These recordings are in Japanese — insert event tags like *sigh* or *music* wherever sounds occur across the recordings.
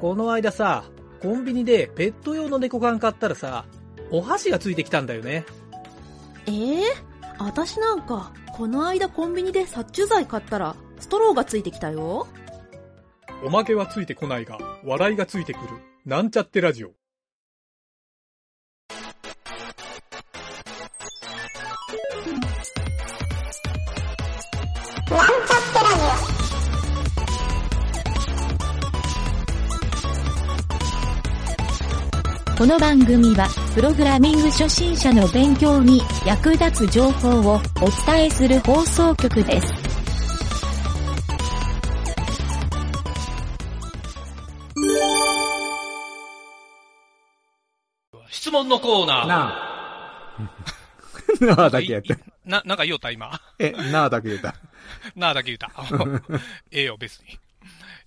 この間さ、コンビニでペット用の猫缶買ったらさ、お箸がついてきたんだよね。えー、私なんか、この間コンビニで殺虫剤買ったら、ストローがついてきたよ。おまけはついてこないが、笑いがついてくる。なんちゃってラジオ。この番組は、プログラミング初心者の勉強に役立つ情報をお伝えする放送局です。質問のコーナー。なあ。*laughs* なあだけやった。な、なんか言おった今。え、なあだけ言った。*laughs* なあだけ言った。*laughs* ええよ、別に。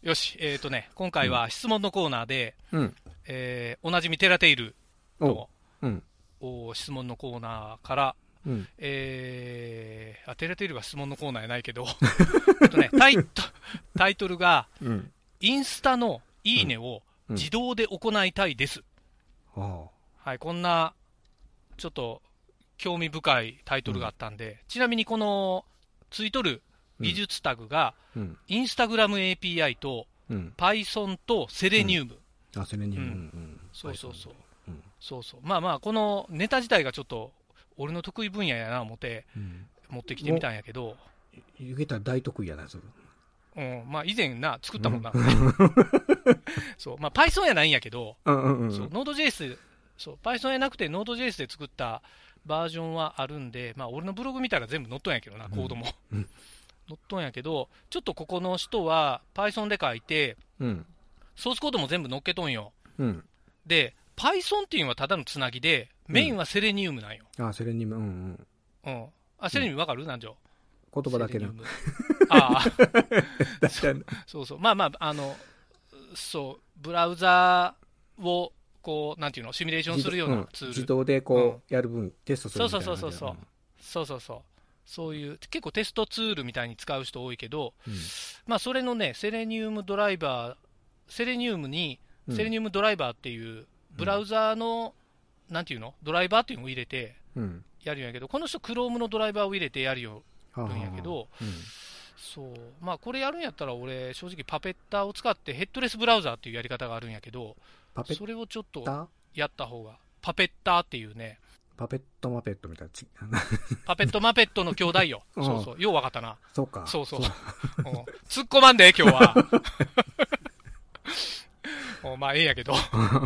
よし、えっ、ー、とね、今回は質問のコーナーで、うん。えー、おなじみテラテイルの、うん。お質問のコーナーから、うん。えー、あ、テラテイルが質問のコーナーやないけど、*laughs* えっとね、タイト、タイトルが、うん。インスタのいいねをうん自動で行いたいです。あはい、こんな、ちょっと、興味深いタイトルがあったんで、ちなみにこの、ついとる技術タグが。インスタグラム API と、うん。Python とセレニウム。あ、それに、ううんん。うん。そうそうそう。うん。そうそう。まあまあ、このネタ自体がちょっと、俺の得意分野やな思って、うん。持ってきてみたんやけど、言うたら大得意やな、それ。うん、まあ以前な、作ったもんな。*laughs* そう、まあ Python やないんやけど、うんうんうん。そう、Node.js、そう、Python やなくて Node.js で作ったバージョンはあるんで、まあ俺のブログ見たら全部載っとんやけどな、コードも。うん *laughs* 載っとんやけど、ちょっとここの人は Python で書いて、うん。ソースコードも全部載っけとんよ。うん。で、Python っていうのはただのつなぎで、メインはセレニウムなんよ。あ、それに、うんうん。うん。あ、セレニウムわかる？なんじゃ言葉だけなセレニウ。ム *laughs* ああ、確かに。そうそう。まあまあ、あの、そう、ブラウザを、こう、なんていうの、シミュレーションするようなツール。自動でこう、やる分、テストするみたいなそうそうそうそうそうそうそう。そういう、結構テストツールみたいに使う人多いけど、うんまあそれのね、セレニウムドライバー、セレニウムに、うんセレニウムドライバーっていう、ブラウザーの、なんていうの？ドライバーっていうのを入れてうん。やるんやけど、この人、Chrome のドライバーを入れてやるよんやけど、うんそう、まあこれやるんやったら、俺、正直パペッターを使ってヘッドレスブラウザーっていうやり方があるんやけど、パペッそれをちょっとタやった方が、パペッターっていうね、パペットマペットみたいなち。*laughs* パペットマペットの兄弟よ。うんそうそう。ようわかったな。そうか。そうそう。うん突っ込まんで、今日は。*laughs* おまあ、ええんやけど。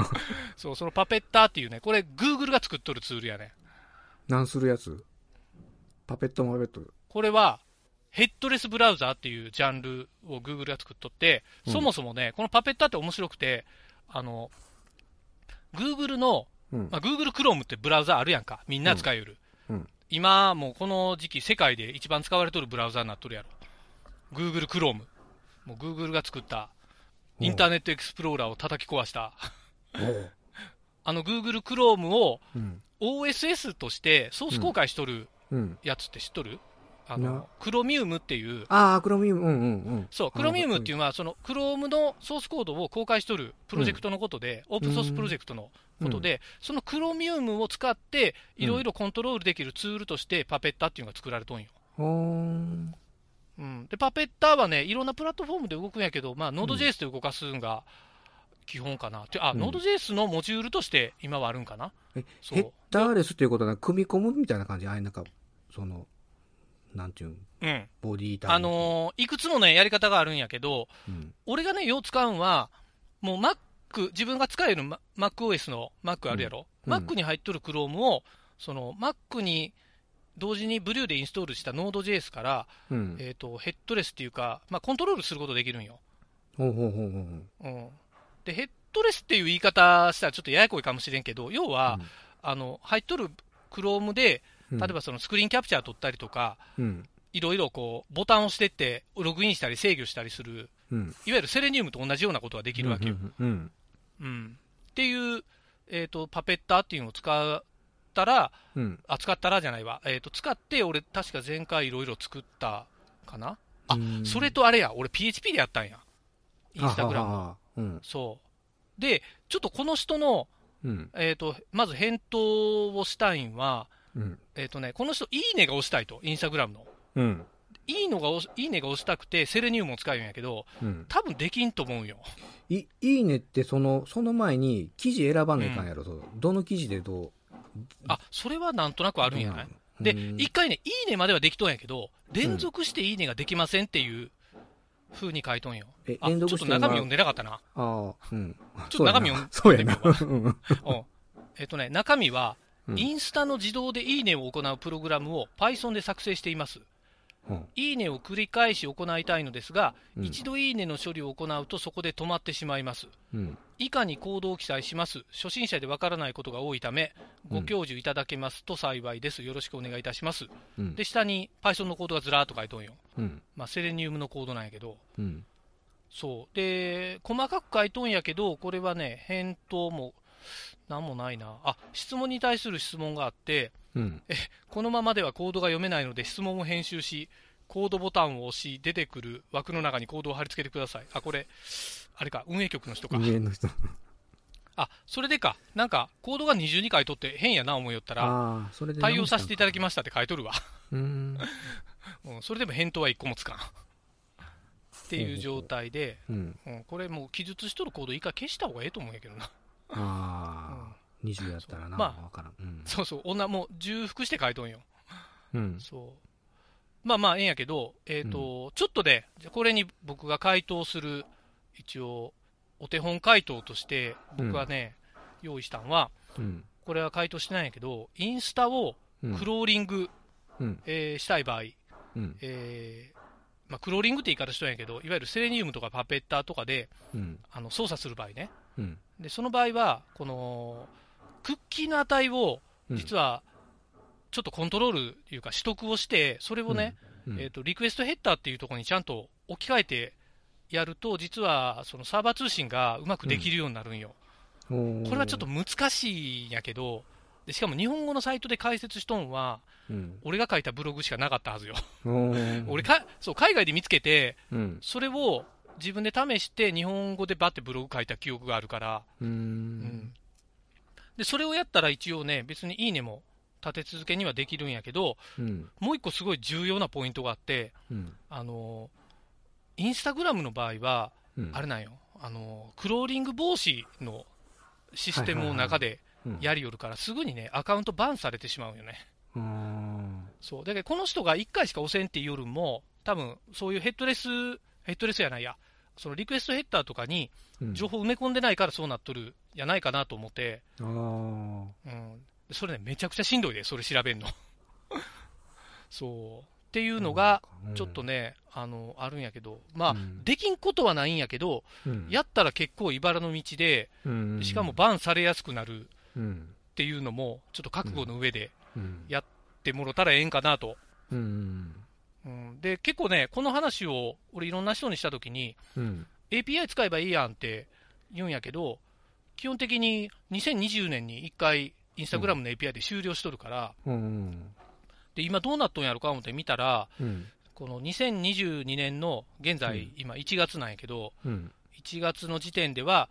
*laughs* そう、そのパペッターっていうね、これ、Google が作っとるツールやね。何するやつ？パペットマペット。これは、ヘッドレスブラウザーっていうジャンルを Google が作っとって、うんそもそもね、このパペッターって面白くて、あの、Google の、うんまあ、Google Chrome ってブラウザーあるやんか。みんな使える。うん今、もうこの時期、世界で一番使われとるブラウザーになっとるやろ。Google Chrome。もう Google が作った、インターネットエクスプローラーを叩き壊した、*laughs* あの Google Chrome をうん。OSS としてソース公開しとるうん。やつって知っとる、あなの、クロミウムっていう、ああ、クロミウム、うんうんうん。そう、クロミウムっていうのは、その、クロームのソースコードを公開しとるプロジェクトのことで、オープンソースプロジェクトのことで、そのクロミウムを使って、いろいろコントロールできるツールとして、パペッタっていうのが作られとんよ。ほー。ん。うん。で、パペッタはね、いろんなプラットフォームで動くんやけど、まあ、Node.js で動かすんが基本かな。てあ、うん Node.js のモジュールとして今はあるんかな？え、そうヘッダーレスっていうことは、組み込むみたいな感じあれなんか、その、なんていうん、うん。ボディータあのーいくつもね、やり方があるんやけど、うん。俺がね、よう使うんは、もう Mac、自分が使える Ma- MacOS の Mac あるやろ、うん Mac に入っとる Chrome を、その Mac に同時にブリューでインストールした Node.js から、うん。えっ、と、ヘッドレスっていうか、まあ、コントロールすることできるんよ。ほうほうほうほう。で、ヘッドレスっていう言い方したらちょっとややこいかもしれんけど、要は、あの、入っとる Chrome で、うん、例えばそのスクリーンキャプチャー取ったりとか、うん。いろいろこう、ボタンを押してって、ログインしたり制御したりする、うん。いわゆるセレニウムと同じようなことができるわけよ。うん。うん。うん。っていう、えっ、と、パペッターっていうのを使ったら、うん。あ、使ったらじゃないわ。えっ、と、使って、俺、確か前回いろいろ作ったかな？あうんそれとあれや、俺 PHP でやったんや。インスタグラム。ム。うん。そう。で、ちょっとこの人の、うん。えっ、と、まず返答をしたいんは、うん。えっ、とね、この人、いいねが押したいと、インスタグラムの。うん。いいのがいいねが押したくて、セレニウムを使うんやけど、うん。多分できんと思うんよ。い、いいねって、その、その前に、記事選ばないかんやろ、そうどの記事でどう。あ、それはなんとなくあるんやない、で、うん一回ね、いいねまではできとんやけど、連続していいねができませんっていう風に書いとんよ。え、あ、ちょっと連続して中身読んでなかったな。ああ、うん。*laughs* ちょっと中身読んで *laughs* そうやなうん。えっとね、中身は、うんインスタの自動でいいねを行うプログラムを Python で作成しています。うんいいねを繰り返し行いたいのですが、うん一度いいねの処理を行うとそこで止まってしまいます。うん。以下にコードを記載します。初心者でわからないことが多いため、ご教授いただけますと幸いです。よろしくお願いいたします。うん。で、下に Python のコードがずらーっと書いとんよ。うん。まあ、セレニウムのコードなんやけど、うん。そう。で、細かく書いとんやけど、これはね、返答も、なんもないな。あ、質問に対する質問があって、うん。このままではコードが読めないので質問を編集し、コードボタンを押し、出てくる枠の中にコードを貼り付けてください。あ、これ、あれか、運営局の人か。上の人。*laughs* あ、それでか。なんか、コードが二重に書いとって変やな思いよったら。対応させていただきまましたって書いとるわ。うん。*laughs* うん、それでも返答は一個もつかん。っていう状態で、うん。うん、これもう記述しとるコード一回消した方がええと思うんやけどな。ああ、20やったらな、まあわからん。うん。そうそう、女もう重複して書いとんよ。うん。そう。まあまあ、ええんやけど、えっ、と、ちょっとで、じゃあこれに僕が回答する、一応、お手本回答として、僕はね、用意したんは、うん。これは回答してないんやけど、インスタをうんクローリング、うん。えーしたい場合、うん。えーまあ、クローリングって言い方しとんやけど、いわゆるセレニウムとかパペッターとかでうん。あの操作する場合ね。うん。で、その場合は、この、クッキーの値を、うん実は、ちょっとコントロールというか取得をして、それをね、うん、えっ、と、リクエストヘッダーっていうところにちゃんと置き換えてやると、実は、そのサーバー通信がうまくできるようになるんよ。ここれはちょっと、難しいんやけど、でしかも日本語のサイトで解説しとんは、うん。俺が書いたブログしかなかったはずよ。俺 *laughs* 俺か、そう、海外で見つけて、うん。それを自分で試して日本語でバッてブログ書いた記憶があるから、う。うんん。で、それをやったら一応ね、別にいいねも立て続けにはできるんやけど、うん。もう一個すごい重要なポイントがあって、うん。あの、インスタグラムの場合は、うん。あれなんよ、あの、クローリング防止のシステムの中でうんやりよるから、すぐにね、アカウントバンされてしまうよね。うん。そう。だけど、この人が1回しか押せんっていう夜も、多分、そういうヘッドレス、ヘッドレスやないや、そのリクエストヘッダーとかにうん情報埋め込んでないからそうなっとるやないかなと思って、ああ。うん。それね、めちゃくちゃしんどいで、それ調べんの。*laughs* そう。っていうのが、ちょっとね、あの、あるんやけど、まあ、うんできんことはないんやけど、うん、やったら結構茨の道で、うん、しかもバンされやすくなるうん。っていうのも、ちょっと覚悟の上でうん。やってもろたらええんかなと。うん。うん、で、結構ね、この話を俺いろんな人にしたときに、うん。API 使えばいいやんって言うんやけど、基本的に2020年に1回、インスタグラムの API で終了しとるから、うん。で、今どうなっとんやろか思って見たら、うん。この2022年の現在、うん今1月なんやけど、うん。1月の時点では、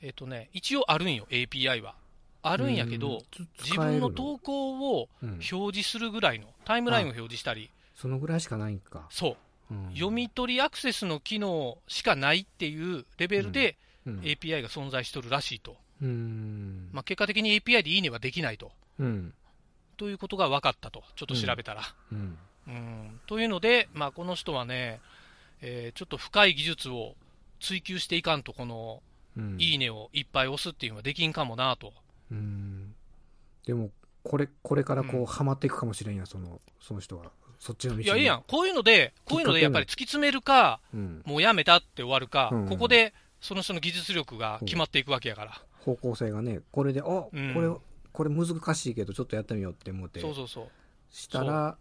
えっ、とね、一応あるんよ、API は。あるんやけど、うん、自分の投稿をうん表示するぐらいの、タイムラインを表示したり、そのぐらいしかないんか。そう、うん読み取りアクセスの機能しかないっていうレベルでうん。API が存在しとるらしいと。うん。まあ、結果的に API でいいねはできないと。うん。ということが分かったと。ちょっと調べたら。うん。うん。というので、まあ、この人はね、えーちょっと深い技術を追求していかんと、この、うん。いいねをいっぱい押すっていうのはできんかもなと。うん。でも、これ、これからこうんう、ハマっていくかもしれんや、その、その人は。そっちの道に。いや、いいやん。こういうので、こういうのでやっぱり突き詰めるか、うん。もうやめたって終わるか、うんここでその人の技術力が決まっていくわけやから。方向性がね、これで、あ、こうんれ、これ難しいけど、ちょっとやってみようって思って、そうそうそう。したら、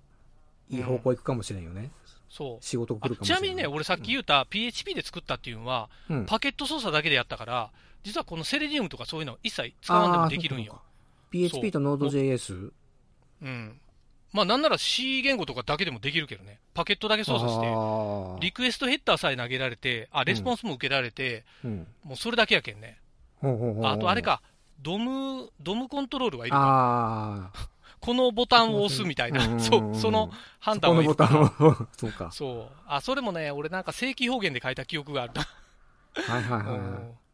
いい方向行くかもしれんよね。そう。仕事来あるかもしれん。ちなみにね、俺さっき言った PHP で作ったっていうのは、うん、パケット操作だけでやったから、実はこのセレニウムとかそういうの一切使わんでもできるんよ。PHP と Node.js? うん。まあなんなら C 言語とかだけでもできるけどね。パケットだけ操作して、リクエストヘッダーさえ投げられて、あ、レスポンスも受けられて、うん。もうそれだけやけんね。あとあれ。か、ドム、ドムコントロールはいるか。*laughs* このボタンを押すみたいな、うんそう、その判断このボタンを、*laughs* そうか。そう。あ、それもね、俺なんか正規表現で書いた記憶があるな。はいはいはい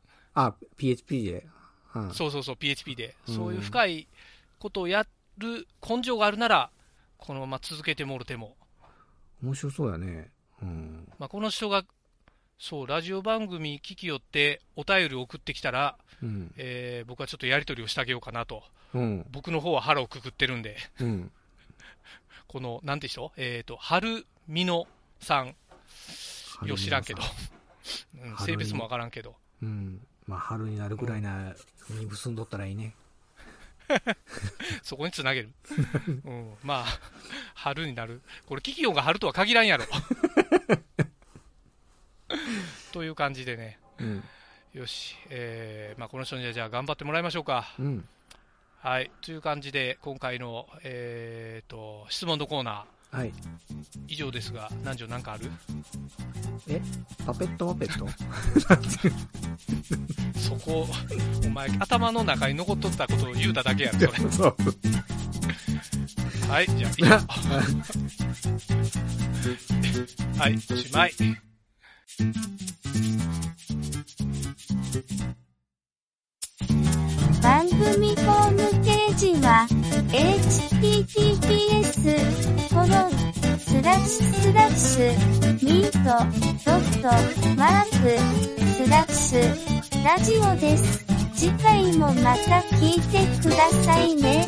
*laughs* あ、PHP で。うんそうそうそう、PHP で。うんそういう深いことをやる根性があるなら、このまま続けてもろても。面白そうやね。うん。まあ、この人が、そう、ラジオ番組聞きよってお便りを送ってきたら、うん。えー僕はちょっとやり取りをしてあげようかなと。うん。僕の方は腹をくくってるんで、うん。*laughs* この、なんて人？えっ、と、春美乃さん、よう知らんけど、うん、性別もわからんけど、うん。まあ、春になるぐらいな、に結んどったらいいね。*laughs* そこにつなげる。うん、まあ、春になる。これ、キキヨンが春とは限らんやろ。*laughs* という感じでね。うん。よし。えー、まあ、この人にはじゃあ頑張ってもらいましょうか。うん。はい。という感じで、今回の、えーと、質問のコーナー、はい。以上ですが、南條なんかある？え？パペットマペット？*laughs* そこ、お前、頭の中に残っとったことを言うただけやろ、それ。そう。はい、じゃあ、以上。*laughs* はい、おしまい。番組ホームページは https 4スラッシュスラッシュミートドットマークスラッシュラジオです。次回もまた聞いてくださいね。